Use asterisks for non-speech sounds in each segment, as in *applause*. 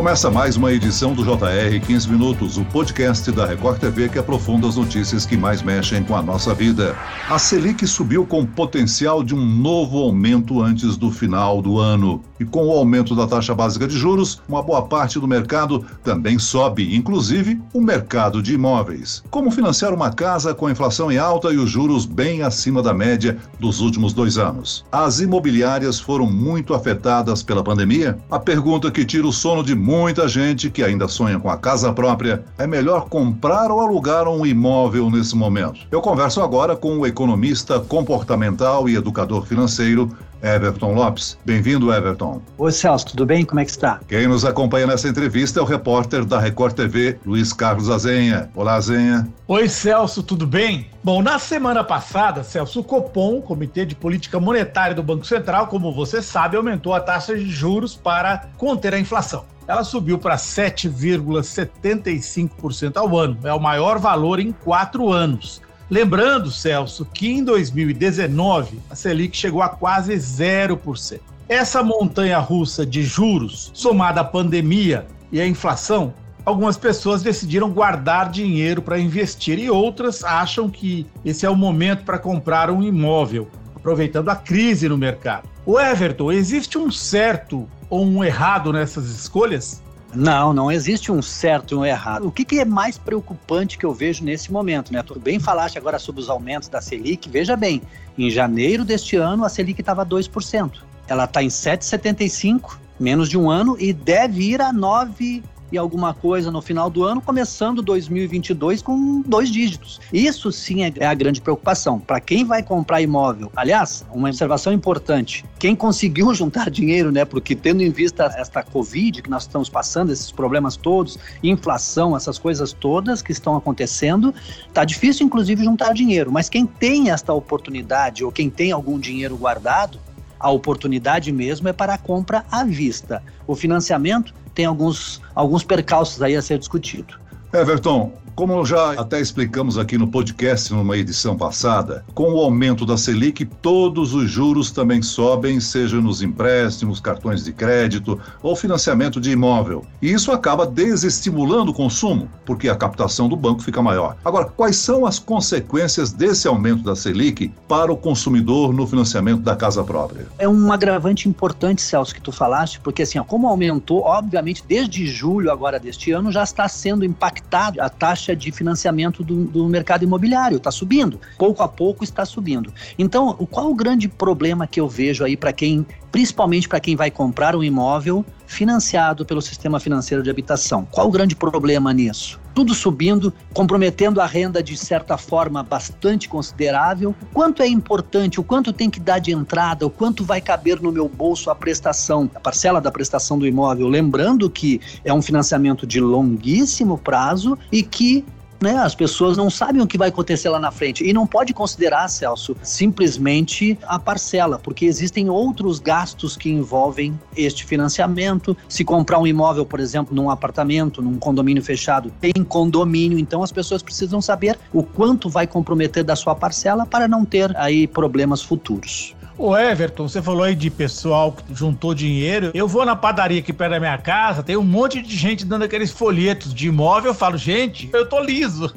Começa mais uma edição do JR 15 Minutos, o podcast da Record TV que aprofunda as notícias que mais mexem com a nossa vida. A Selic subiu com potencial de um novo aumento antes do final do ano. E com o aumento da taxa básica de juros, uma boa parte do mercado também sobe, inclusive o mercado de imóveis. Como financiar uma casa com a inflação em alta e os juros bem acima da média dos últimos dois anos? As imobiliárias foram muito afetadas pela pandemia? A pergunta que tira o sono de muita gente que ainda sonha com a casa própria, é melhor comprar ou alugar um imóvel nesse momento? Eu converso agora com o economista comportamental e educador financeiro Everton Lopes. Bem-vindo, Everton. Oi, Celso, tudo bem? Como é que está? Quem nos acompanha nessa entrevista é o repórter da Record TV, Luiz Carlos Azenha. Olá, Azenha. Oi, Celso, tudo bem? Bom, na semana passada, Celso, o Copom, Comitê de Política Monetária do Banco Central, como você sabe, aumentou a taxa de juros para conter a inflação ela subiu para 7,75% ao ano. É o maior valor em quatro anos. Lembrando, Celso, que em 2019 a Selic chegou a quase 0%. Essa montanha russa de juros, somada à pandemia e à inflação, algumas pessoas decidiram guardar dinheiro para investir e outras acham que esse é o momento para comprar um imóvel, aproveitando a crise no mercado. O Everton, existe um certo ou um errado nessas escolhas? Não, não existe um certo e um errado. O que, que, é mais preocupante que eu vejo nesse momento, né? Tu bem falaste agora sobre os aumentos da Selic. Veja bem, em janeiro deste ano a Selic estava 2%. Ela está em 7,75, menos de um ano, e deve ir a 9 e alguma coisa no final do ano, começando 2022 com dois dígitos. Isso sim é, é a grande preocupação. Para quem vai comprar imóvel, aliás, uma observação importante: quem conseguiu *laughs* juntar dinheiro, né? Porque tendo em vista esta Covid que nós estamos passando, esses problemas todos, inflação, essas coisas todas que estão acontecendo, tá difícil, inclusive, juntar dinheiro. Mas quem tem esta oportunidade ou quem tem algum dinheiro guardado, a oportunidade mesmo é para a compra à vista. O financiamento tem alguns, alguns percalços aí a ser discutido. Everton, como já até explicamos aqui no podcast numa edição passada, com o aumento da Selic, todos os juros também sobem, seja nos empréstimos, cartões de crédito ou financiamento de imóvel. E isso acaba desestimulando o consumo, porque a captação do banco fica maior. Agora, quais são as consequências desse aumento da Selic para o consumidor no financiamento da casa própria? É um agravante importante, Celso, que tu falaste, porque assim, ó, como aumentou, obviamente, desde julho agora deste ano, já está sendo impactado a taxa taxa de financiamento do, do mercado imobiliário, está subindo. Pouco a pouco está subindo. Então, qual o grande problema que eu vejo aí para quem, principalmente para quem vai comprar um imóvel financiado pelo sistema financeiro de habitação? Qual o grande problema nisso? Tudo subindo, comprometendo a renda de certa forma bastante considerável. O quanto é importante, o quanto tem que dar de entrada, o quanto vai caber no meu bolso a prestação, a parcela da prestação do imóvel. Lembrando que é um financiamento de longuíssimo prazo e que né? As pessoas não sabem o que vai acontecer lá na frente. E não pode considerar, Celso, simplesmente a parcela, porque existem outros gastos que envolvem este financiamento. Se comprar um imóvel, por exemplo, num apartamento, num condomínio fechado, tem condomínio, então as pessoas precisam saber o quanto vai comprometer da sua parcela para não ter aí problemas futuros. Ô Everton, você falou aí de pessoal que juntou dinheiro. Eu vou na padaria aqui perto da minha casa, tem um monte de gente dando aqueles folhetos de imóvel. Eu falo, gente, eu tô liso.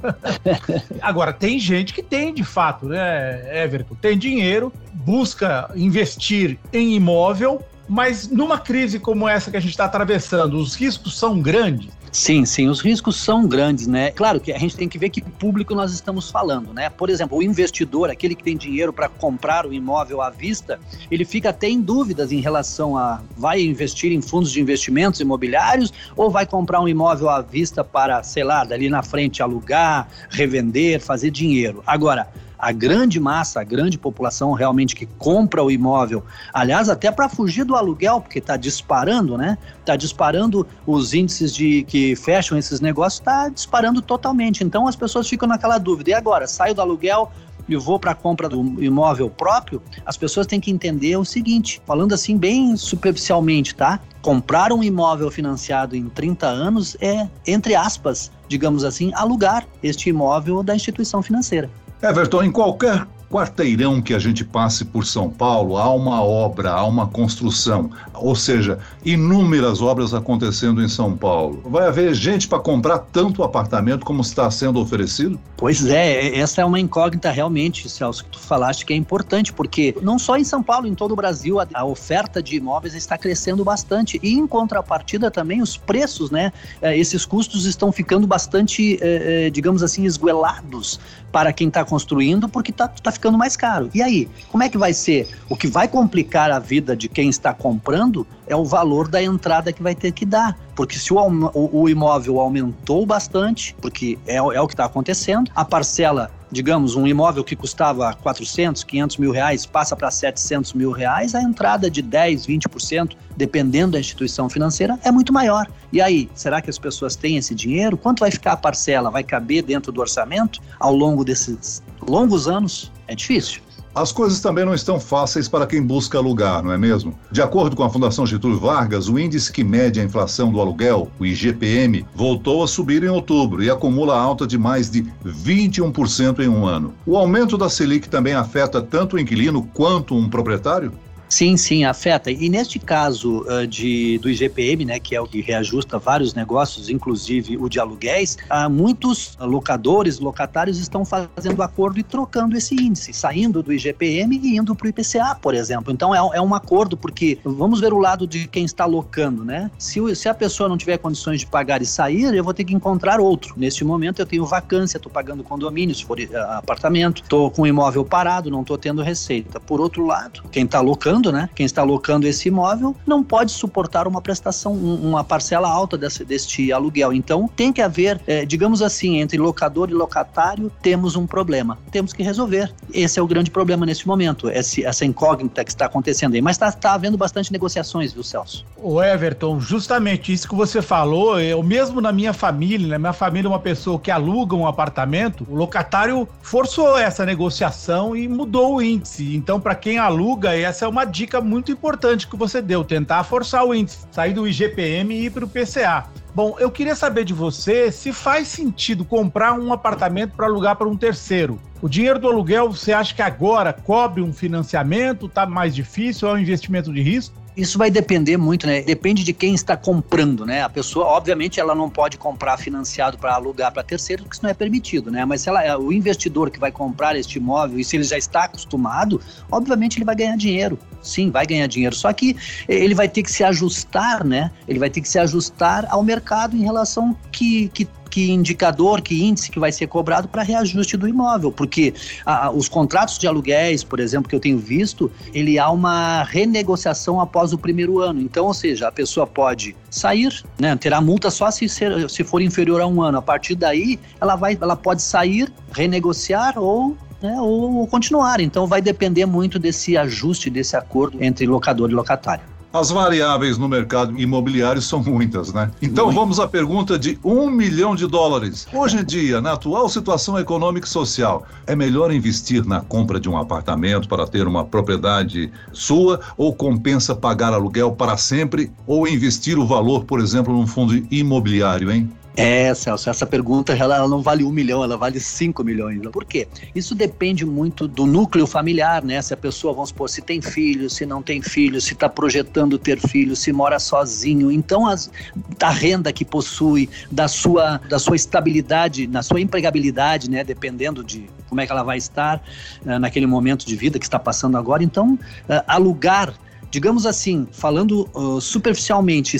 *laughs* Agora, tem gente que tem de fato, né, Everton? Tem dinheiro, busca investir em imóvel, mas numa crise como essa que a gente está atravessando, os riscos são grandes. Sim, sim, os riscos são grandes, né? Claro que a gente tem que ver que público nós estamos falando, né? Por exemplo, o investidor, aquele que tem dinheiro para comprar o imóvel à vista, ele fica até em dúvidas em relação a vai investir em fundos de investimentos imobiliários ou vai comprar um imóvel à vista para, sei lá, dali na frente alugar, revender, fazer dinheiro. Agora, a grande massa, a grande população realmente que compra o imóvel, aliás, até para fugir do aluguel, porque está disparando, né? Está disparando os índices de que fecham esses negócios, está disparando totalmente. Então as pessoas ficam naquela dúvida. E agora, saio do aluguel, e vou para a compra do imóvel próprio, as pessoas têm que entender o seguinte, falando assim bem superficialmente, tá? Comprar um imóvel financiado em 30 anos é, entre aspas, digamos assim, alugar este imóvel da instituição financeira. Everton, em qualquer quarteirão que a gente passe por São Paulo, há uma obra, há uma construção, ou seja, inúmeras obras acontecendo em São Paulo. Vai haver gente para comprar tanto apartamento como está sendo oferecido? Pois é, essa é uma incógnita realmente, Celso, que tu falaste que é importante, porque não só em São Paulo, em todo o Brasil, a, oferta de imóveis está crescendo bastante e em contrapartida também os preços, né? É, esses custos estão ficando bastante, é, é, digamos assim, esguelados para quem está construindo, porque está tá ficando mais caro. E aí, como é que vai ser? O que vai complicar a vida de quem está comprando é o valor da entrada que vai ter que dar. Porque se o, o, o imóvel aumentou bastante, porque é, é o que está acontecendo, a parcela digamos, um imóvel que custava 400, 500 mil reais passa para 700 mil reais, a entrada de 10, 20%, dependendo da instituição financeira, é muito maior. E aí, será que as pessoas têm esse dinheiro? Quanto vai ficar a parcela? Vai caber dentro do orçamento ao longo desses longos anos? É difícil. As coisas também não estão fáceis para quem busca alugar, não é mesmo? De acordo com a Fundação Getúlio Vargas, o índice que mede a inflação do aluguel, o IGPM, voltou a subir em outubro e acumula alta de mais de 21% em um ano. O aumento da Selic também afeta tanto o inquilino quanto um proprietário? Sim, sim, afeta. E neste caso uh, de, do IGPM, né, que é o que reajusta vários negócios, inclusive o de aluguéis, uh, muitos locadores, locatários estão fazendo acordo e trocando esse índice, saindo do IGPM e indo para o IPCA, por exemplo. Então é, é, um acordo, porque vamos ver o lado de quem está locando, né? Se, se a pessoa não tiver condições de pagar e sair, eu vou ter que encontrar outro. Neste momento eu tenho vacância, estou pagando condomínio, se for uh, apartamento, estou com imóvel parado, não estou tendo receita. Por outro lado, quem está locando né? Quem está alocando esse imóvel não pode suportar uma prestação, uma parcela alta desse, deste aluguel. Então tem que haver, é, digamos assim, entre locador e locatário, temos um problema. Temos que resolver. Esse é o grande problema nesse momento, esse, essa incógnita que está acontecendo aí. Mas está tá havendo bastante negociações, viu, Celso? O Everton, justamente isso que você falou, eu mesmo na minha família, na minha família, uma pessoa que aluga um apartamento, o locatário forçou essa negociação e mudou o índice. Então, para quem aluga, essa é uma dica muito importante que você deu, tentar forçar o índice, sair do IGPM e ir para o PCA. Bom, eu queria saber de você se faz sentido comprar um apartamento para alugar para um terceiro. O dinheiro do aluguel, você acha que agora cobre um financiamento? Está mais difícil? É um investimento de risco? Isso vai depender muito, né? Depende de quem está comprando, né? A pessoa, obviamente, ela não pode comprar financiado para alugar para terceiro, porque isso não é permitido, né? Mas se ela, é o investidor que vai comprar este imóvel e se ele já está acostumado, obviamente ele vai ganhar dinheiro. Sim, vai ganhar dinheiro. Só que ele vai ter que se ajustar, né? Ele vai ter que se ajustar ao mercado em relação que, que que indicador, que índice que vai ser cobrado para reajuste do imóvel, porque a, os contratos de aluguéis, por exemplo, que eu tenho visto, ele há uma renegociação após o primeiro ano. Então, ou seja, a pessoa pode sair, né, terá multa só se, ser, se for inferior a um ano. A partir daí, ela vai, ela pode sair, renegociar ou né, ou continuar. Então vai depender muito desse ajuste, desse acordo entre locador e locatário. As variáveis no mercado imobiliário são muitas, né? Então Muito. vamos à pergunta de um milhão de dólares. Hoje em dia, na atual situação econômica e social, é melhor investir na compra de um apartamento para ter uma propriedade sua ou compensa pagar aluguel para sempre ou investir o valor, por exemplo, num fundo imobiliário, hein? É, Celso, essa pergunta ela, não vale um milhão, ela vale cinco milhões. Por quê? Isso depende muito do núcleo familiar, né? Se a pessoa, vamos supor, se tem filhos, se não tem filhos, se está projetando ter filhos, se mora sozinho. Então, as, da renda que possui, da sua, da sua estabilidade, na sua empregabilidade, né? Dependendo de como é que ela vai estar uh, naquele momento de vida que está passando agora. Então, uh, alugar digamos assim, falando uh, superficialmente,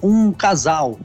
um casal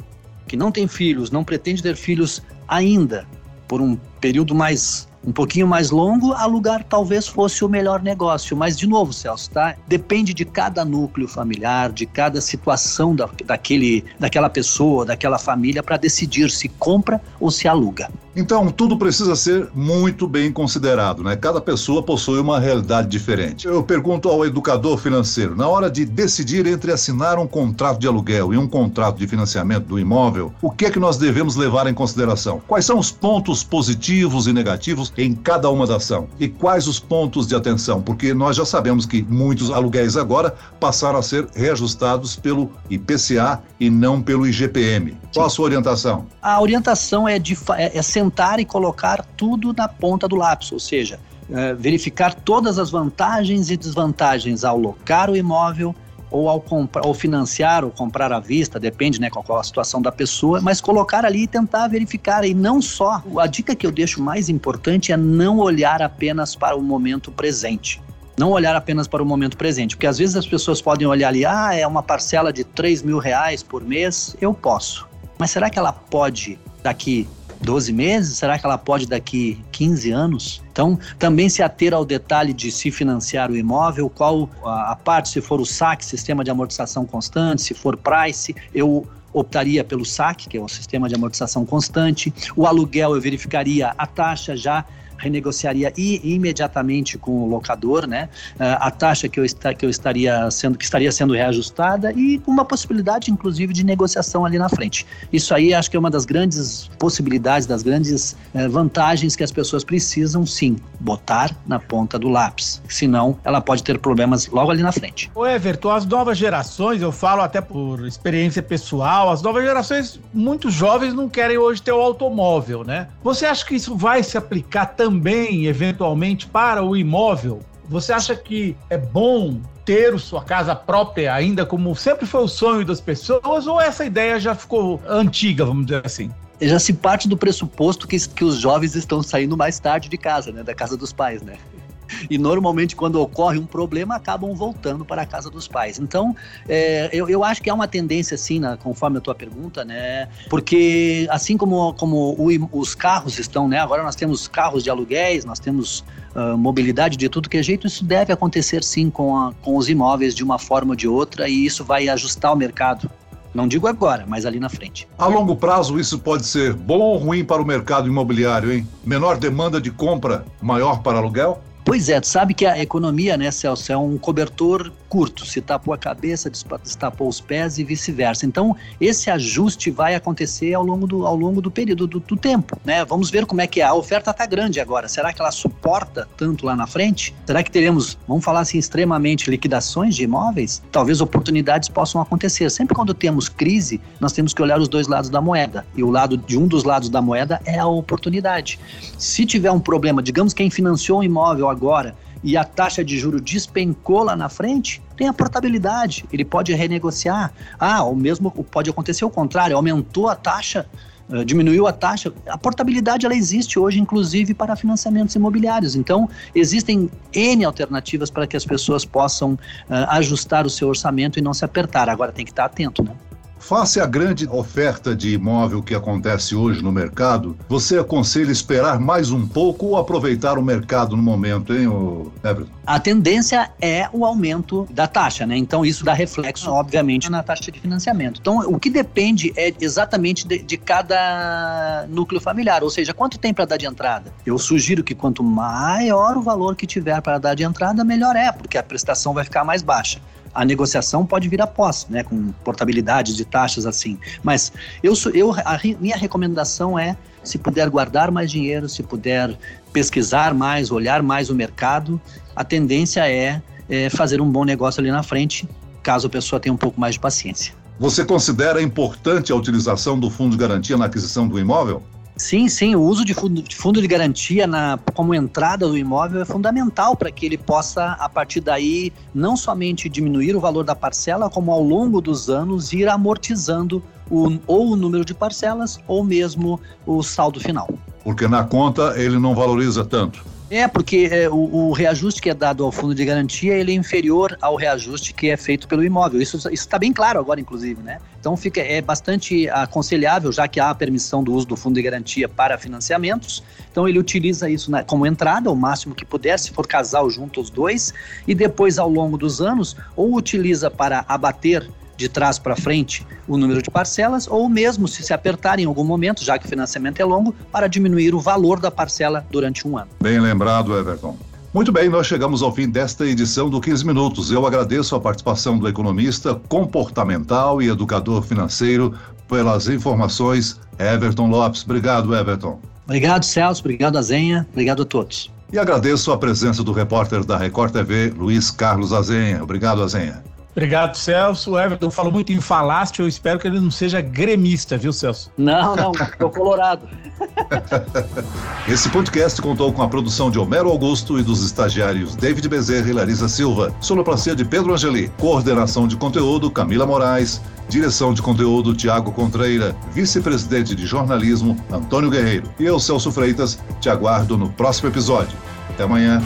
que não tem filhos, não pretende ter filhos ainda, por um período mais um pouquinho mais longo, alugar talvez fosse o melhor negócio. Mas, de novo, Celso, tá? Depende de cada núcleo familiar, de cada situação da, daquele, daquela pessoa, daquela família, para decidir se compra ou se aluga. Então, tudo precisa ser muito bem considerado, né? Cada pessoa possui uma realidade diferente. Eu pergunto ao educador financeiro, na hora de decidir entre assinar um contrato de aluguel e um contrato de financiamento do imóvel, o que é que nós devemos levar em consideração? Quais são os pontos positivos e negativos em cada uma da ação? E quais os pontos de atenção? Porque nós já sabemos que muitos aluguéis agora passaram a ser reajustados pelo IPCA e não pelo IGPM. Qual a sua orientação? A orientação é de é, é sentar e colocar tudo na ponta do lápis, ou seja, é, verificar todas as vantagens e desvantagens ao locar o imóvel ou ao comprar, ou financiar ou comprar à vista, depende, né, qual, qual a situação da pessoa, mas colocar ali e tentar verificar e não só. A dica que eu deixo mais importante é não olhar apenas para o momento presente. Não olhar apenas para o momento presente, porque às vezes as pessoas podem olhar ali, ah, é uma parcela de 3 mil reais por mês, eu posso. Mas será que ela pode daqui 12 meses? Será que ela pode daqui 15 anos? Então, também se ater ao detalhe de se financiar o imóvel, qual a, parte, se for o SAC, Sistema de Amortização Constante, se for Price, eu optaria pelo SAC, que é o Sistema de Amortização Constante. O aluguel, eu verificaria a taxa já renegociaria imediatamente com o locador, né? A taxa que eu, está, que eu estaria sendo que estaria sendo reajustada e com uma possibilidade, inclusive, de negociação ali na frente. Isso aí acho que é uma das grandes possibilidades, das grandes eh, vantagens que as pessoas precisam sim botar na ponta do lápis. Senão, ela pode ter problemas logo ali na frente. O Everton, as novas gerações, eu falo até por experiência pessoal, as novas gerações, muitos jovens não querem hoje ter o automóvel, né? Você acha que isso vai se aplicar também, eventualmente, para o imóvel? Você acha que é bom ter sua casa própria ainda como sempre foi o sonho das pessoas ou essa ideia já ficou antiga, vamos dizer assim? Já se parte do pressuposto que, que os jovens estão saindo mais tarde de casa, né? Da casa dos pais, né? e normalmente quando ocorre um problema acabam voltando para a casa dos pais. Então, é, eu, eu acho que há uma tendência assim, conforme a tua pergunta, né? Porque assim como, como o, os carros estão, né? Agora nós temos carros de aluguéis, nós temos uh, mobilidade de tudo que é jeito, isso deve acontecer sim com, a, com os imóveis de uma forma ou de outra e isso vai ajustar o mercado. Não digo agora, mas ali na frente. A longo prazo, isso pode ser bom ou ruim para o mercado imobiliário, hein? Menor demanda de compra, maior para aluguel? Pois é, tu sabe que a economia, né, Celso, é um cobertor curto. Se tapou a cabeça, destapou os pés e vice-versa. Então, esse ajuste vai acontecer ao longo do, ao longo do período do, do tempo, né? Vamos ver como é que é. A oferta está grande agora. Será que ela suporta tanto lá na frente? Será que teremos, vamos falar assim, extremamente liquidações de imóveis? Talvez oportunidades possam acontecer. Sempre quando temos crise, nós temos que olhar os dois lados da moeda. E o lado de um dos lados da moeda é a oportunidade. Se tiver um problema, digamos quem financiou um imóvel agora e a taxa de juro despencou lá na frente, tem a portabilidade, ele pode renegociar. Ah, o mesmo pode acontecer o contrário, aumentou a taxa, uh, diminuiu a taxa. A portabilidade ela existe hoje, inclusive para financiamentos imobiliários. Então, existem N alternativas para que as pessoas possam uh, ajustar o seu orçamento e não se apertar. Agora tem que estar atento, né? Face à grande oferta de imóvel que acontece hoje no mercado, você aconselha esperar mais um pouco ou aproveitar o mercado no momento, hein, Everton? A tendência é o aumento da taxa, né? Então isso dá reflexo, obviamente, na taxa de financiamento. Então o que depende é exatamente de, de cada núcleo familiar, ou seja, quanto tem para dar de entrada. Eu sugiro que quanto maior o valor que tiver para dar de entrada, melhor é, porque a prestação vai ficar mais baixa a negociação pode vir após, né, com portabilidade de taxas assim. Mas eu, eu a minha recomendação é, se puder guardar mais dinheiro, se puder pesquisar mais, olhar mais o mercado, a tendência é, é fazer um bom negócio ali na frente, caso a pessoa tenha um pouco mais de paciência. Você considera importante a utilização do fundo de garantia na aquisição do imóvel? Sim, sim, o uso de fundo, de garantia na, como entrada do imóvel é fundamental para que ele possa, a partir daí, não somente diminuir o valor da parcela, como ao longo dos anos ir amortizando o, ou o número de parcelas ou mesmo o saldo final. Porque na conta ele não valoriza tanto. É, porque é, o, o, reajuste que é dado ao fundo de garantia ele é inferior ao reajuste que é feito pelo imóvel. Isso está bem claro agora, inclusive, né? Então fica, é bastante aconselhável, já que há a permissão do uso do fundo de garantia para financiamentos. Então ele utiliza isso né, como entrada, o máximo que puder, se for casal junto os dois, e depois, ao longo dos anos, ou utiliza para abater de trás para frente o número de parcelas, ou mesmo se se apertar em algum momento, já que o financiamento é longo, para diminuir o valor da parcela durante um ano. Bem lembrado, Everton. Muito bem, nós chegamos ao fim desta edição do 15 Minutos. Eu agradeço a participação do economista comportamental e educador financeiro pelas informações, Everton Lopes. Obrigado, Everton. Obrigado, Celso. Obrigado, Azenha. Obrigado a todos. E agradeço a presença do repórter da Record TV, Luiz Carlos Azenha. Obrigado, Azenha. Obrigado, Celso. O Everton falou muito em falaste, eu espero que ele não seja gremista, viu, Celso? Não, não, tô colorado. *laughs* Esse podcast contou com a produção de Homero Augusto e dos estagiários David Bezerra e Larissa Silva, sonoplastia de Pedro Angeli, coordenação de conteúdo Camila Moraes, direção de conteúdo Tiago Contreira, vice-presidente de jornalismo Antônio Guerreiro. E eu, Celso Freitas, te aguardo no próximo episódio. Até amanhã.